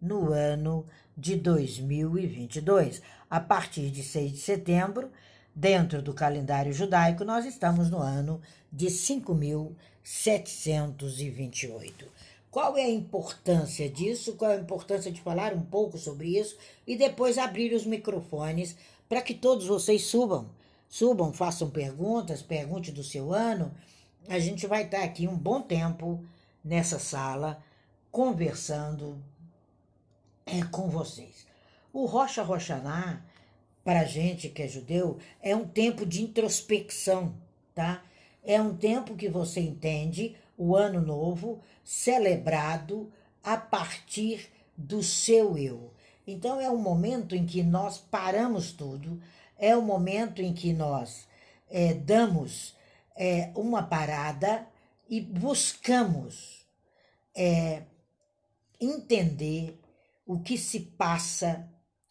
no ano de 2022. A partir de 6 de setembro, dentro do calendário judaico, nós estamos no ano de 5728. Qual é a importância disso? Qual é a importância de falar um pouco sobre isso e depois abrir os microfones para que todos vocês subam. Subam, façam perguntas, pergunte do seu ano. A gente vai estar aqui um bom tempo nessa sala conversando é, com vocês. O Rocha Rochaná, para a gente que é judeu, é um tempo de introspecção, tá? É um tempo que você entende o ano novo celebrado a partir do seu eu. Então é um momento em que nós paramos tudo, é o um momento em que nós é, damos é, uma parada e buscamos é, entender o que se passa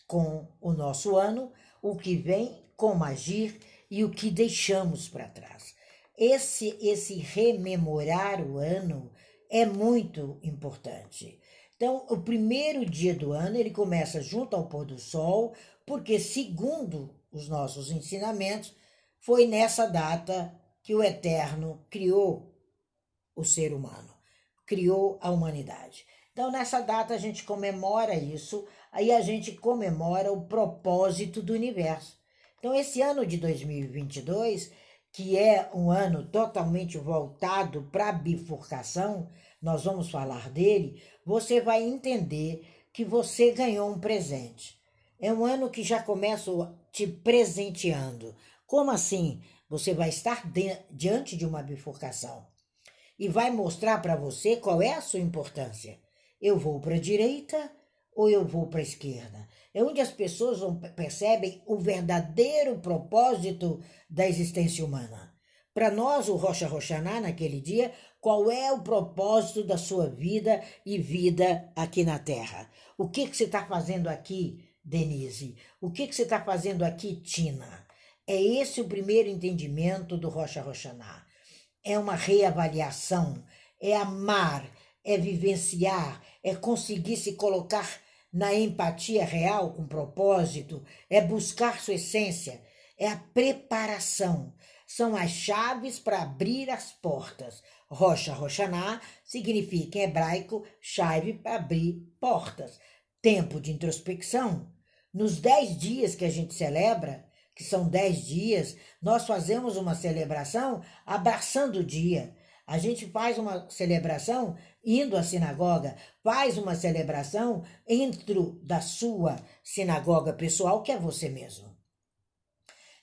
com o nosso ano, o que vem, como agir e o que deixamos para trás. Esse, esse rememorar o ano é muito importante. Então, o primeiro dia do ano ele começa junto ao pôr do sol, porque, segundo os nossos ensinamentos, foi nessa data que o Eterno criou o ser humano, criou a humanidade. Então, nessa data, a gente comemora isso, aí a gente comemora o propósito do universo. Então, esse ano de 2022, que é um ano totalmente voltado para a bifurcação, nós vamos falar dele, você vai entender que você ganhou um presente. É um ano que já começa te presenteando. Como assim? Você vai estar de, diante de uma bifurcação e vai mostrar para você qual é a sua importância. Eu vou para a direita ou eu vou para a esquerda? É onde as pessoas percebem o verdadeiro propósito da existência humana. Para nós, o Rocha Rochaná, naquele dia, qual é o propósito da sua vida e vida aqui na Terra? O que, que você está fazendo aqui, Denise? O que, que você está fazendo aqui, Tina? É esse o primeiro entendimento do Rocha Rochaná. É uma reavaliação, é amar, é vivenciar, é conseguir se colocar na empatia real com propósito, é buscar sua essência, é a preparação são as chaves para abrir as portas. Rocha Rochaná significa em hebraico chave para abrir portas. Tempo de introspecção. Nos dez dias que a gente celebra, que são dez dias, nós fazemos uma celebração abraçando o dia. A gente faz uma celebração indo à sinagoga, faz uma celebração dentro da sua sinagoga pessoal, que é você mesmo.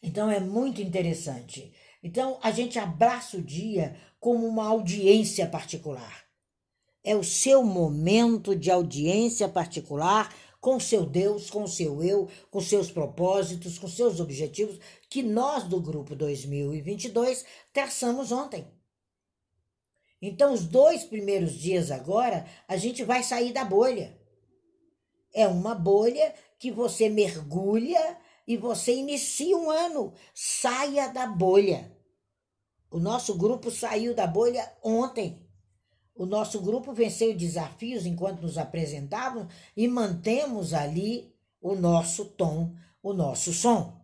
Então é muito interessante. Então a gente abraça o dia como uma audiência particular. É o seu momento de audiência particular com seu Deus, com seu eu, com seus propósitos, com seus objetivos que nós do grupo 2022 traçamos ontem. Então, os dois primeiros dias agora, a gente vai sair da bolha. É uma bolha que você mergulha e você inicia um ano. Saia da bolha. O nosso grupo saiu da bolha ontem. O nosso grupo venceu desafios enquanto nos apresentávamos e mantemos ali o nosso tom, o nosso som.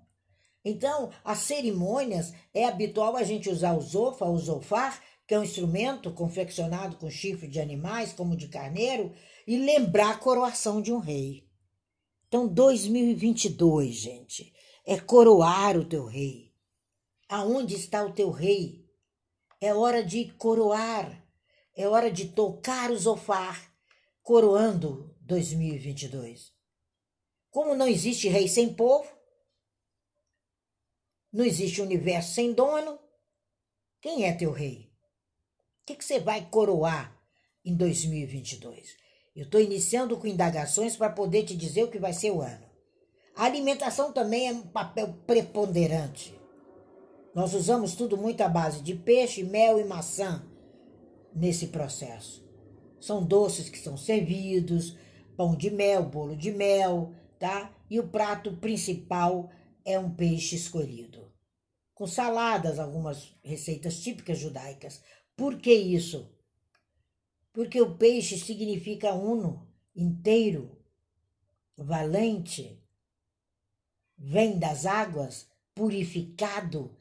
Então, as cerimônias é habitual a gente usar o zofa, o zofar, que é um instrumento confeccionado com chifre de animais, como de carneiro, e lembrar a coroação de um rei. Então, 2022, gente, é coroar o teu rei. Aonde está o teu rei? É hora de coroar, é hora de tocar o zofar, coroando 2022. Como não existe rei sem povo, não existe universo sem dono, quem é teu rei? Que, que você vai coroar em 2022? Eu estou iniciando com indagações para poder te dizer o que vai ser o ano. A alimentação também é um papel preponderante. Nós usamos tudo muito à base de peixe, mel e maçã nesse processo. São doces que são servidos, pão de mel, bolo de mel, tá? E o prato principal é um peixe escolhido. Com saladas, algumas receitas típicas judaicas. Por que isso? porque o peixe significa uno, inteiro, valente, vem das águas, purificado,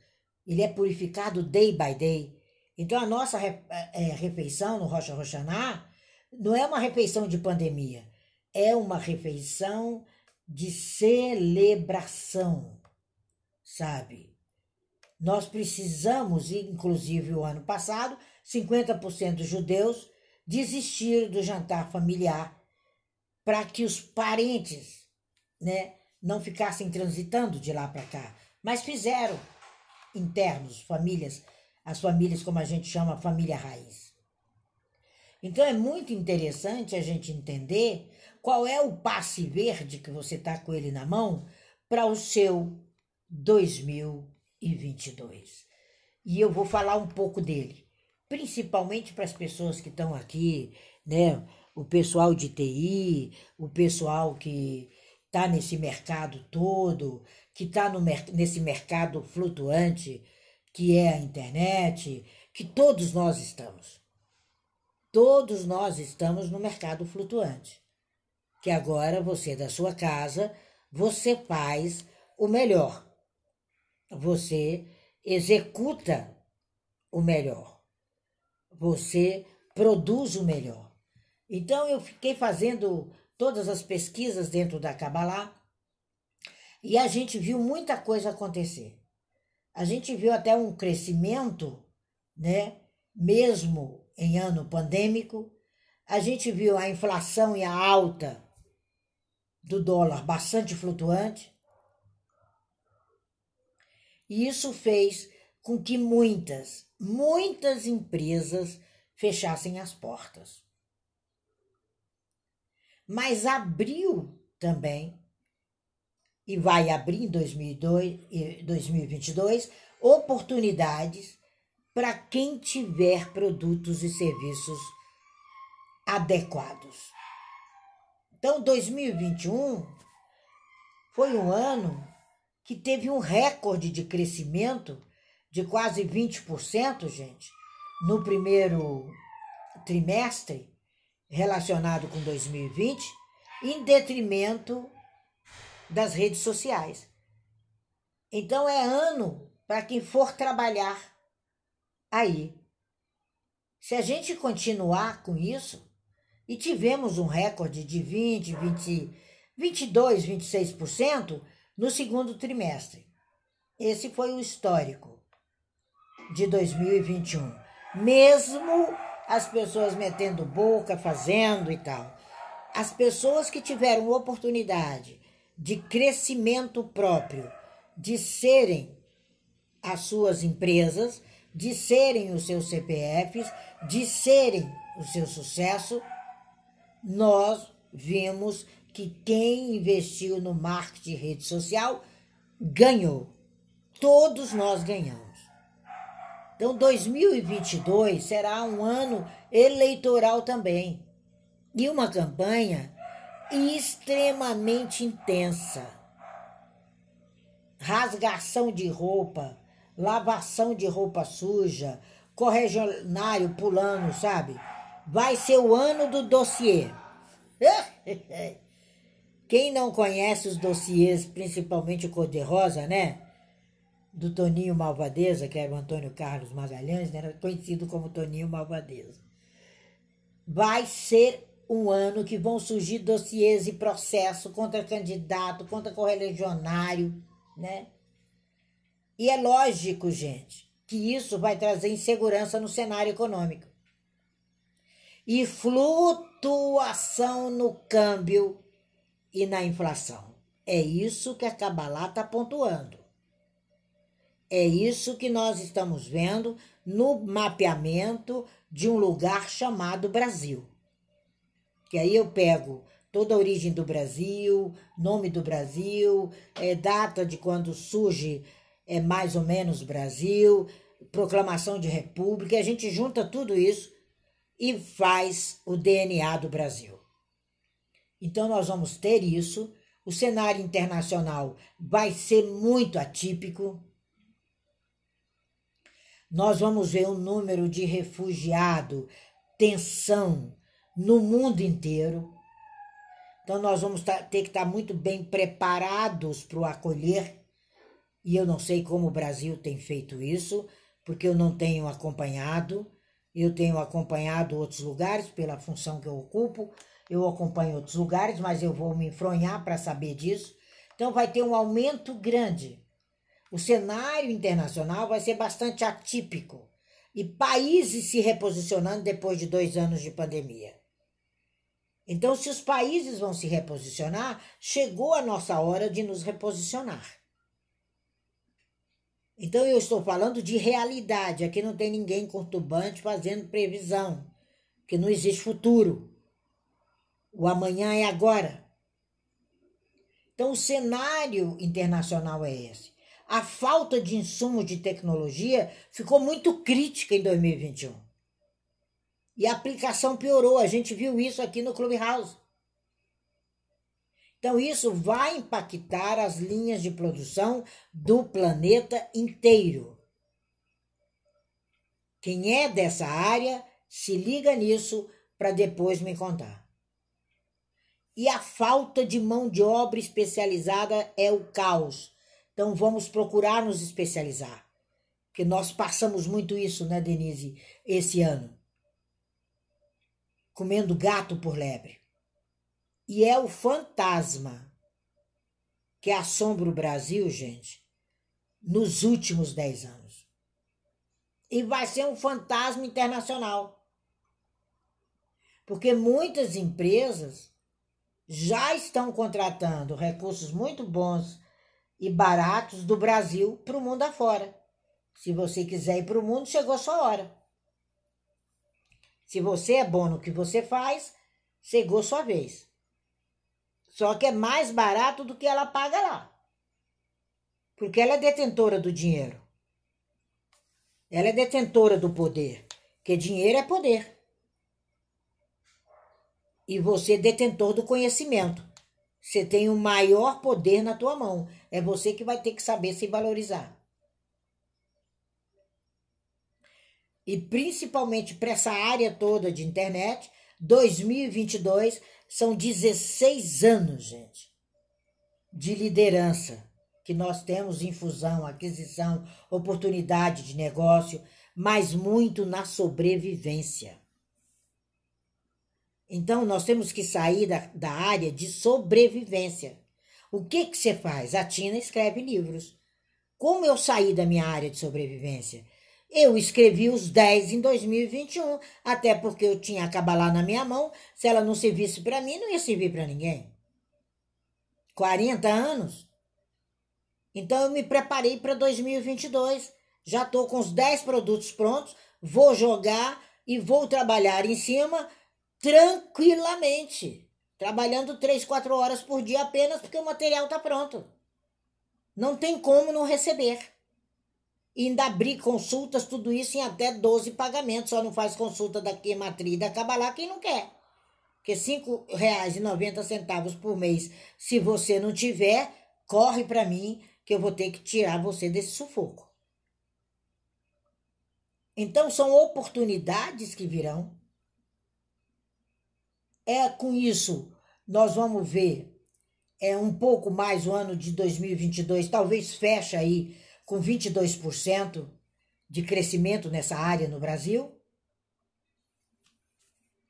ele é purificado day by day. Então a nossa é, refeição no Rocha Roxaná não é uma refeição de pandemia, é uma refeição de celebração, sabe? Nós precisamos, inclusive o ano passado, 50% dos judeus desistiram do jantar familiar para que os parentes, né, não ficassem transitando de lá para cá, mas fizeram internos, famílias, as famílias como a gente chama família raiz. Então é muito interessante a gente entender qual é o passe verde que você está com ele na mão para o seu 2022. E eu vou falar um pouco dele, principalmente para as pessoas que estão aqui, né? O pessoal de TI, o pessoal que está nesse mercado todo, que está nesse mercado flutuante que é a internet, que todos nós estamos. Todos nós estamos no mercado flutuante. Que agora você da sua casa, você faz o melhor. Você executa o melhor. Você produz o melhor. Então eu fiquei fazendo todas as pesquisas dentro da Kabbalah e a gente viu muita coisa acontecer. A gente viu até um crescimento, né? Mesmo em ano pandêmico, a gente viu a inflação e a alta do dólar bastante flutuante. E isso fez com que muitas, muitas empresas fechassem as portas. Mas abriu também, e vai abrir em 2022, oportunidades para quem tiver produtos e serviços adequados. Então, 2021 foi um ano que teve um recorde de crescimento de quase 20%, gente, no primeiro trimestre relacionado com 2020, em detrimento das redes sociais. Então é ano para quem for trabalhar aí. Se a gente continuar com isso, e tivemos um recorde de 20, 20, 22, 26% no segundo trimestre. Esse foi o histórico de 2021. Mesmo as pessoas metendo boca, fazendo e tal. As pessoas que tiveram oportunidade de crescimento próprio, de serem as suas empresas, de serem os seus CPFs, de serem o seu sucesso, nós vimos que quem investiu no marketing rede social ganhou. Todos nós ganhamos. Então, 2022 será um ano eleitoral também. E uma campanha extremamente intensa. Rasgação de roupa, lavação de roupa suja, corregionário pulando, sabe? Vai ser o ano do dossiê. Quem não conhece os dossiês, principalmente o cor-de-rosa, né? Do Toninho Malvadeza, que era o Antônio Carlos Magalhães, né? era conhecido como Toninho Malvadeza. Vai ser um ano que vão surgir dossiês e processo contra candidato, contra correligionário, né? E é lógico, gente, que isso vai trazer insegurança no cenário econômico. E flutuação no câmbio e na inflação. É isso que a Kabbalah está pontuando. É isso que nós estamos vendo no mapeamento de um lugar chamado Brasil que aí eu pego toda a origem do Brasil, nome do Brasil, é, data de quando surge é mais ou menos Brasil, proclamação de república, a gente junta tudo isso e faz o DNA do Brasil. Então nós vamos ter isso, o cenário internacional vai ser muito atípico. Nós vamos ver um número de refugiado, tensão, no mundo inteiro. Então, nós vamos ter que estar muito bem preparados para o acolher. E eu não sei como o Brasil tem feito isso, porque eu não tenho acompanhado. Eu tenho acompanhado outros lugares pela função que eu ocupo. Eu acompanho outros lugares, mas eu vou me enfronhar para saber disso. Então, vai ter um aumento grande. O cenário internacional vai ser bastante atípico e países se reposicionando depois de dois anos de pandemia. Então, se os países vão se reposicionar, chegou a nossa hora de nos reposicionar. Então, eu estou falando de realidade. Aqui não tem ninguém conturbante fazendo previsão, que não existe futuro. O amanhã é agora. Então, o cenário internacional é esse. A falta de insumo de tecnologia ficou muito crítica em 2021. E a aplicação piorou. A gente viu isso aqui no Clubhouse. Então, isso vai impactar as linhas de produção do planeta inteiro. Quem é dessa área, se liga nisso para depois me contar. E a falta de mão de obra especializada é o caos. Então, vamos procurar nos especializar. Porque nós passamos muito isso, né, Denise, esse ano comendo gato por lebre. E é o fantasma que assombra o Brasil, gente, nos últimos dez anos. E vai ser um fantasma internacional. Porque muitas empresas já estão contratando recursos muito bons e baratos do Brasil para o mundo afora. Se você quiser ir para o mundo, chegou sua hora. Se você é bom no que você faz, chegou sua vez. Só que é mais barato do que ela paga lá. Porque ela é detentora do dinheiro. Ela é detentora do poder. Porque dinheiro é poder. E você detentor do conhecimento. Você tem o maior poder na tua mão. É você que vai ter que saber se valorizar. e principalmente para essa área toda de internet, 2022 são 16 anos, gente, de liderança que nós temos em fusão, aquisição, oportunidade de negócio, mas muito na sobrevivência. Então, nós temos que sair da, da área de sobrevivência. O que, que você faz? A Tina escreve livros. Como eu saí da minha área de sobrevivência? Eu escrevi os 10 em 2021, até porque eu tinha a Cabalá na minha mão. Se ela não servisse para mim, não ia servir para ninguém. 40 anos. Então eu me preparei para 2022. Já estou com os 10 produtos prontos, vou jogar e vou trabalhar em cima tranquilamente. Trabalhando 3, 4 horas por dia apenas porque o material está pronto. Não tem como não receber e ainda abrir consultas, tudo isso em até 12 pagamentos. Só não faz consulta da Queimatri e da Cabalá quem não quer. Porque R$ 5,90 por mês, se você não tiver, corre para mim que eu vou ter que tirar você desse sufoco. Então são oportunidades que virão. É com isso nós vamos ver é um pouco mais o ano de 2022, talvez feche aí com 22% de crescimento nessa área no Brasil.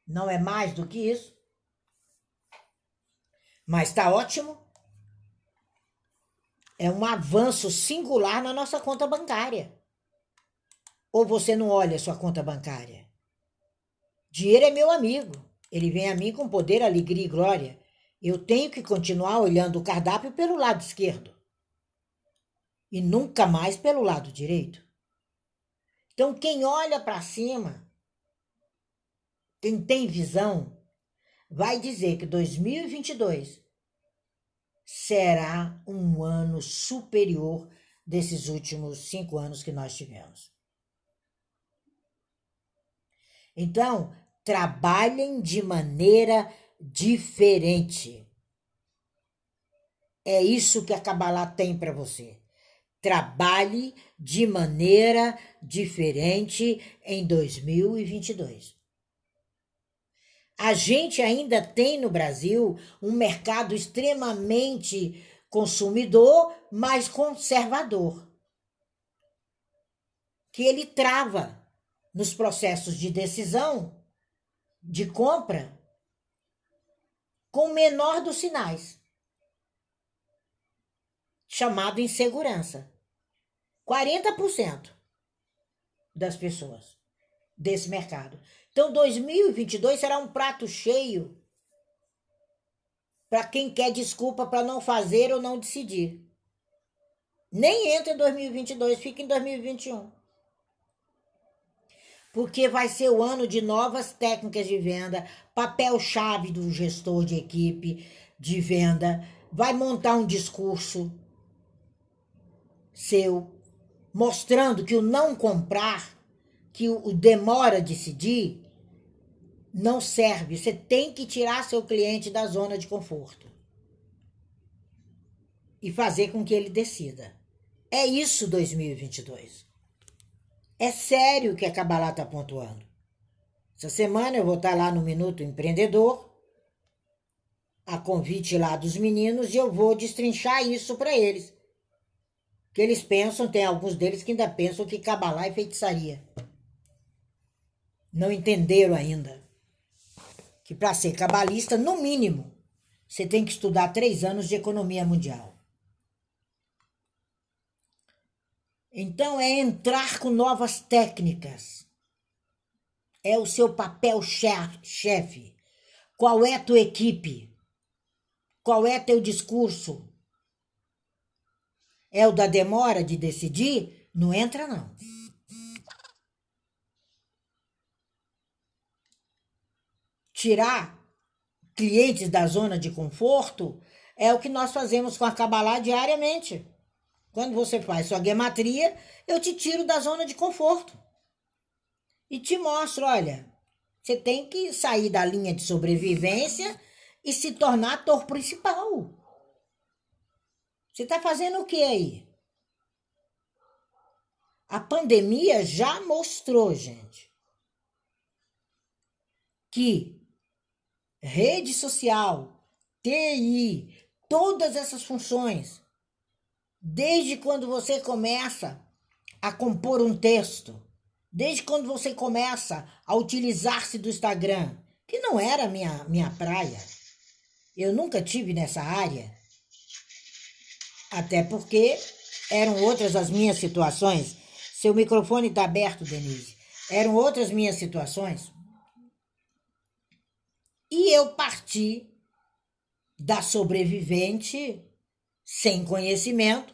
Não é mais do que isso. Mas está ótimo. É um avanço singular na nossa conta bancária. Ou você não olha a sua conta bancária? Dinheiro é meu amigo. Ele vem a mim com poder, alegria e glória. Eu tenho que continuar olhando o cardápio pelo lado esquerdo e nunca mais pelo lado direito. Então, quem olha para cima, quem tem visão, vai dizer que 2022 será um ano superior desses últimos cinco anos que nós tivemos. Então, trabalhem de maneira diferente. É isso que a Kabbalah tem para você. Trabalhe de maneira diferente em 2022. A gente ainda tem no Brasil um mercado extremamente consumidor, mas conservador. Que ele trava nos processos de decisão, de compra, com o menor dos sinais, chamado insegurança. 40% das pessoas desse mercado. Então, 2022 será um prato cheio para quem quer desculpa para não fazer ou não decidir. Nem entra em 2022, fica em 2021. Porque vai ser o ano de novas técnicas de venda, papel-chave do gestor de equipe de venda, vai montar um discurso seu mostrando que o não comprar, que o demora a decidir, não serve. Você tem que tirar seu cliente da zona de conforto e fazer com que ele decida. É isso 2022. É sério que a Cabalá está pontuando. Essa semana eu vou estar tá lá no Minuto Empreendedor, a convite lá dos meninos, e eu vou destrinchar isso para eles que eles pensam, tem alguns deles que ainda pensam que cabalá é feitiçaria. Não entenderam ainda que para ser cabalista, no mínimo, você tem que estudar três anos de economia mundial. Então é entrar com novas técnicas. É o seu papel chefe. Qual é tua equipe? Qual é teu discurso? é o da demora de decidir, não entra não. Tirar clientes da zona de conforto é o que nós fazemos com a Cabalá diariamente. Quando você faz sua gematria, eu te tiro da zona de conforto. E te mostro, olha, você tem que sair da linha de sobrevivência e se tornar ator principal. Você está fazendo o que aí? A pandemia já mostrou, gente, que rede social, TI, todas essas funções, desde quando você começa a compor um texto, desde quando você começa a utilizar-se do Instagram, que não era minha, minha praia, eu nunca tive nessa área, até porque eram outras as minhas situações. Seu microfone está aberto, Denise. Eram outras minhas situações. E eu parti da sobrevivente sem conhecimento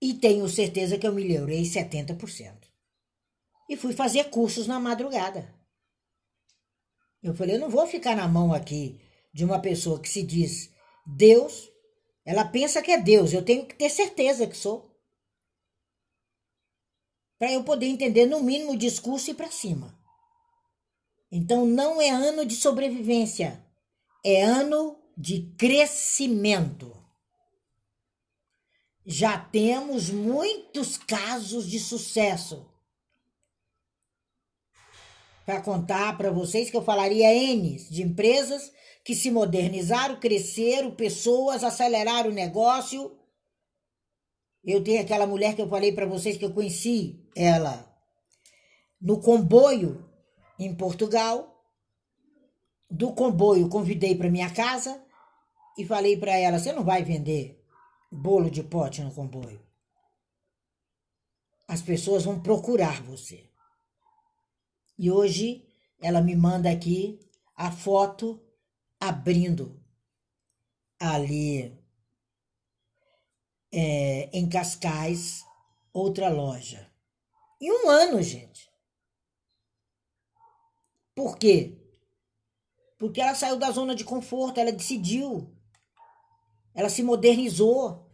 e tenho certeza que eu melhorei 70%. E fui fazer cursos na madrugada. Eu falei, eu não vou ficar na mão aqui de uma pessoa que se diz Deus, ela pensa que é Deus, eu tenho que ter certeza que sou. Para eu poder entender, no mínimo, o discurso e para cima. Então, não é ano de sobrevivência, é ano de crescimento. Já temos muitos casos de sucesso. Para contar para vocês que eu falaria N de empresas que se modernizaram, cresceram, pessoas aceleraram o negócio. Eu tenho aquela mulher que eu falei para vocês que eu conheci ela no comboio em Portugal. Do comboio convidei para minha casa e falei para ela: "Você não vai vender bolo de pote no comboio. As pessoas vão procurar você." E hoje ela me manda aqui a foto abrindo ali é, em Cascais outra loja. Em um ano, gente. Por quê? Porque ela saiu da zona de conforto, ela decidiu. Ela se modernizou.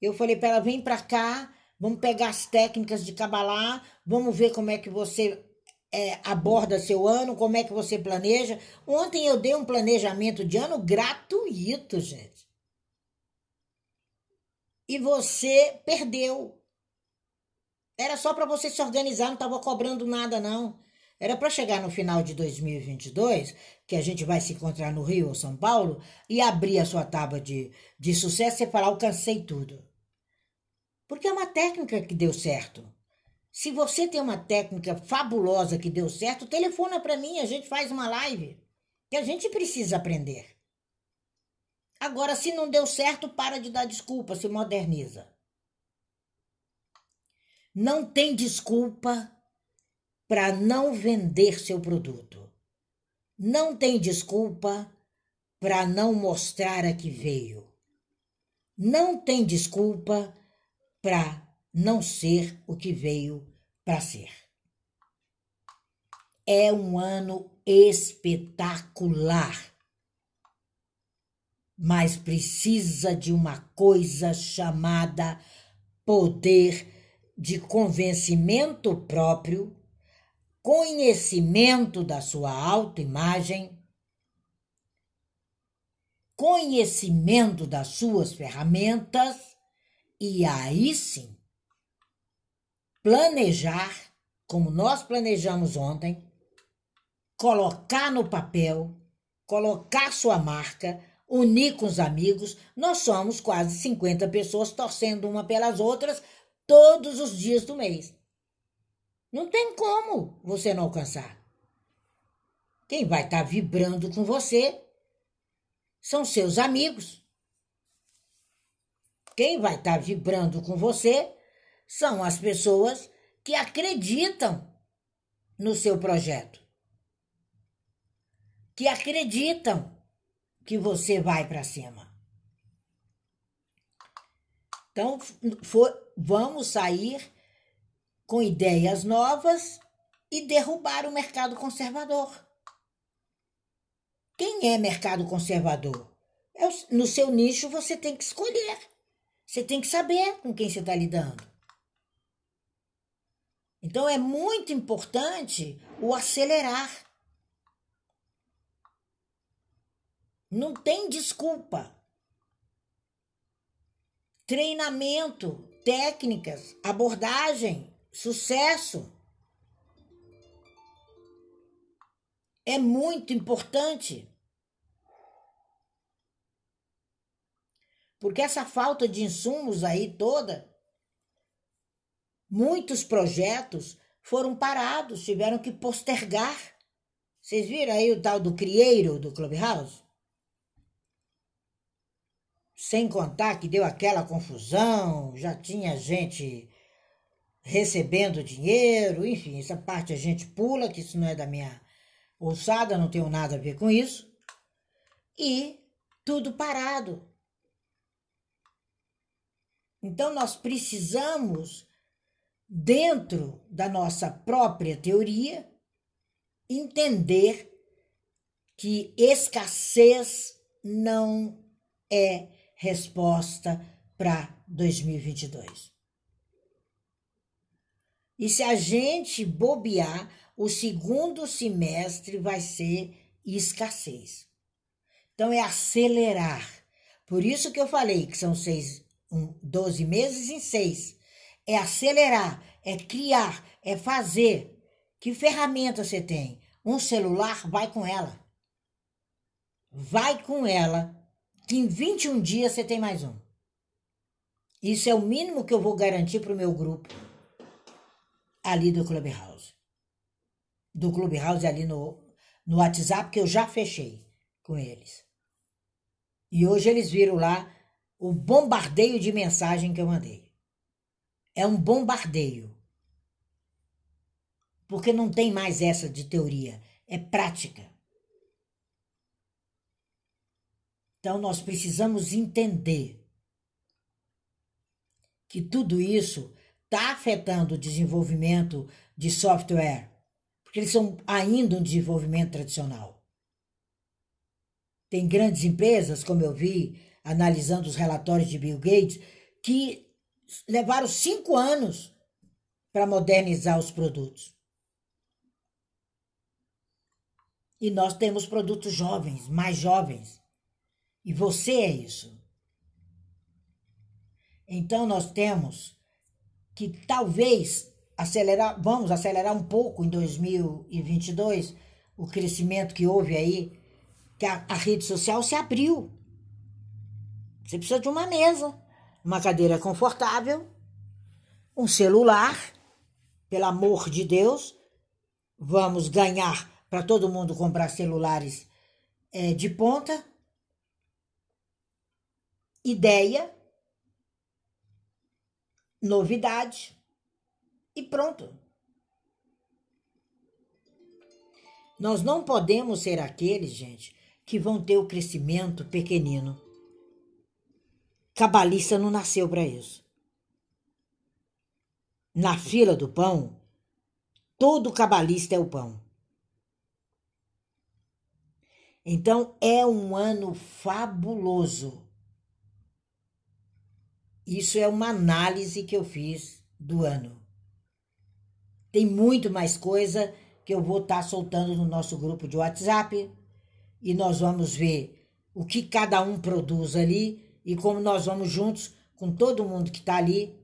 Eu falei para ela: vem para cá, vamos pegar as técnicas de Cabalá, vamos ver como é que você é, aborda seu ano, como é que você planeja. Ontem eu dei um planejamento de ano gratuito, gente. E você perdeu. Era só para você se organizar, não estava cobrando nada, não. Era para chegar no final de 2022, que a gente vai se encontrar no Rio ou São Paulo, e abrir a sua tábua de, de sucesso e falar: alcancei tudo. Porque é uma técnica que deu certo. Se você tem uma técnica fabulosa que deu certo, telefona para mim, a gente faz uma live. Que a gente precisa aprender. Agora, se não deu certo, para de dar desculpa, se moderniza. Não tem desculpa para não vender seu produto. Não tem desculpa para não mostrar a que veio. Não tem desculpa para não ser o que veio para ser. É um ano espetacular, mas precisa de uma coisa chamada poder de convencimento próprio, conhecimento da sua autoimagem, conhecimento das suas ferramentas e aí sim planejar, como nós planejamos ontem, colocar no papel, colocar sua marca, unir com os amigos. Nós somos quase 50 pessoas torcendo uma pelas outras todos os dias do mês. Não tem como você não alcançar. Quem vai estar tá vibrando com você são seus amigos. Quem vai estar tá vibrando com você são as pessoas que acreditam no seu projeto, que acreditam que você vai para cima. Então, for, vamos sair com ideias novas e derrubar o mercado conservador. Quem é mercado conservador? É no seu nicho você tem que escolher. Você tem que saber com quem você está lidando. Então é muito importante o acelerar. Não tem desculpa. Treinamento, técnicas, abordagem, sucesso. É muito importante. Porque essa falta de insumos aí toda Muitos projetos foram parados, tiveram que postergar. Vocês viram aí o tal do Crieiro do Clubhouse? Sem contar que deu aquela confusão, já tinha gente recebendo dinheiro, enfim, essa parte a gente pula, que isso não é da minha ossada, não tenho nada a ver com isso. E tudo parado. Então nós precisamos dentro da nossa própria teoria, entender que escassez não é resposta para 2022. E se a gente bobear, o segundo semestre vai ser escassez. Então é acelerar. Por isso que eu falei que são seis, um, 12 meses em seis é acelerar, é criar, é fazer. Que ferramenta você tem? Um celular, vai com ela. Vai com ela, que em 21 dias você tem mais um. Isso é o mínimo que eu vou garantir para o meu grupo ali do Clubhouse. Do Clubhouse ali no, no WhatsApp, que eu já fechei com eles. E hoje eles viram lá o bombardeio de mensagem que eu mandei é um bombardeio. Porque não tem mais essa de teoria, é prática. Então nós precisamos entender que tudo isso está afetando o desenvolvimento de software, porque eles são ainda um desenvolvimento tradicional. Tem grandes empresas, como eu vi analisando os relatórios de Bill Gates, que levaram cinco anos para modernizar os produtos. E nós temos produtos jovens, mais jovens. E você é isso. Então nós temos que talvez acelerar, vamos acelerar um pouco em 2022 o crescimento que houve aí, que a, a rede social se abriu. Você precisa de uma mesa, uma cadeira confortável, um celular, pelo amor de Deus, vamos ganhar para todo mundo comprar celulares é, de ponta. Ideia, novidade e pronto. Nós não podemos ser aqueles, gente, que vão ter o crescimento pequenino. Cabalista não nasceu para isso. Na fila do pão, todo cabalista é o pão. Então é um ano fabuloso. Isso é uma análise que eu fiz do ano. Tem muito mais coisa que eu vou estar tá soltando no nosso grupo de WhatsApp e nós vamos ver o que cada um produz ali e como nós vamos juntos com todo mundo que está ali,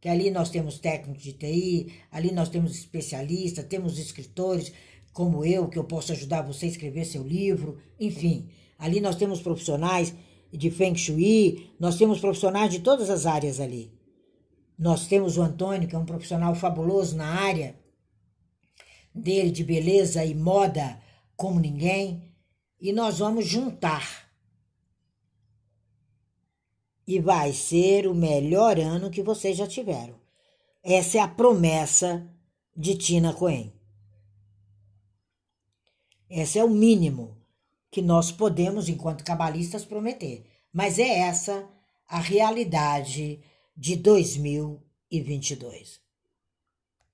que ali nós temos técnicos de TI, ali nós temos especialistas, temos escritores como eu, que eu posso ajudar você a escrever seu livro, enfim. Ali nós temos profissionais de Feng Shui, nós temos profissionais de todas as áreas ali. Nós temos o Antônio, que é um profissional fabuloso na área dele de beleza e moda como ninguém, e nós vamos juntar. E vai ser o melhor ano que vocês já tiveram. Essa é a promessa de Tina Cohen. Esse é o mínimo que nós podemos, enquanto cabalistas, prometer. Mas é essa a realidade de 2022.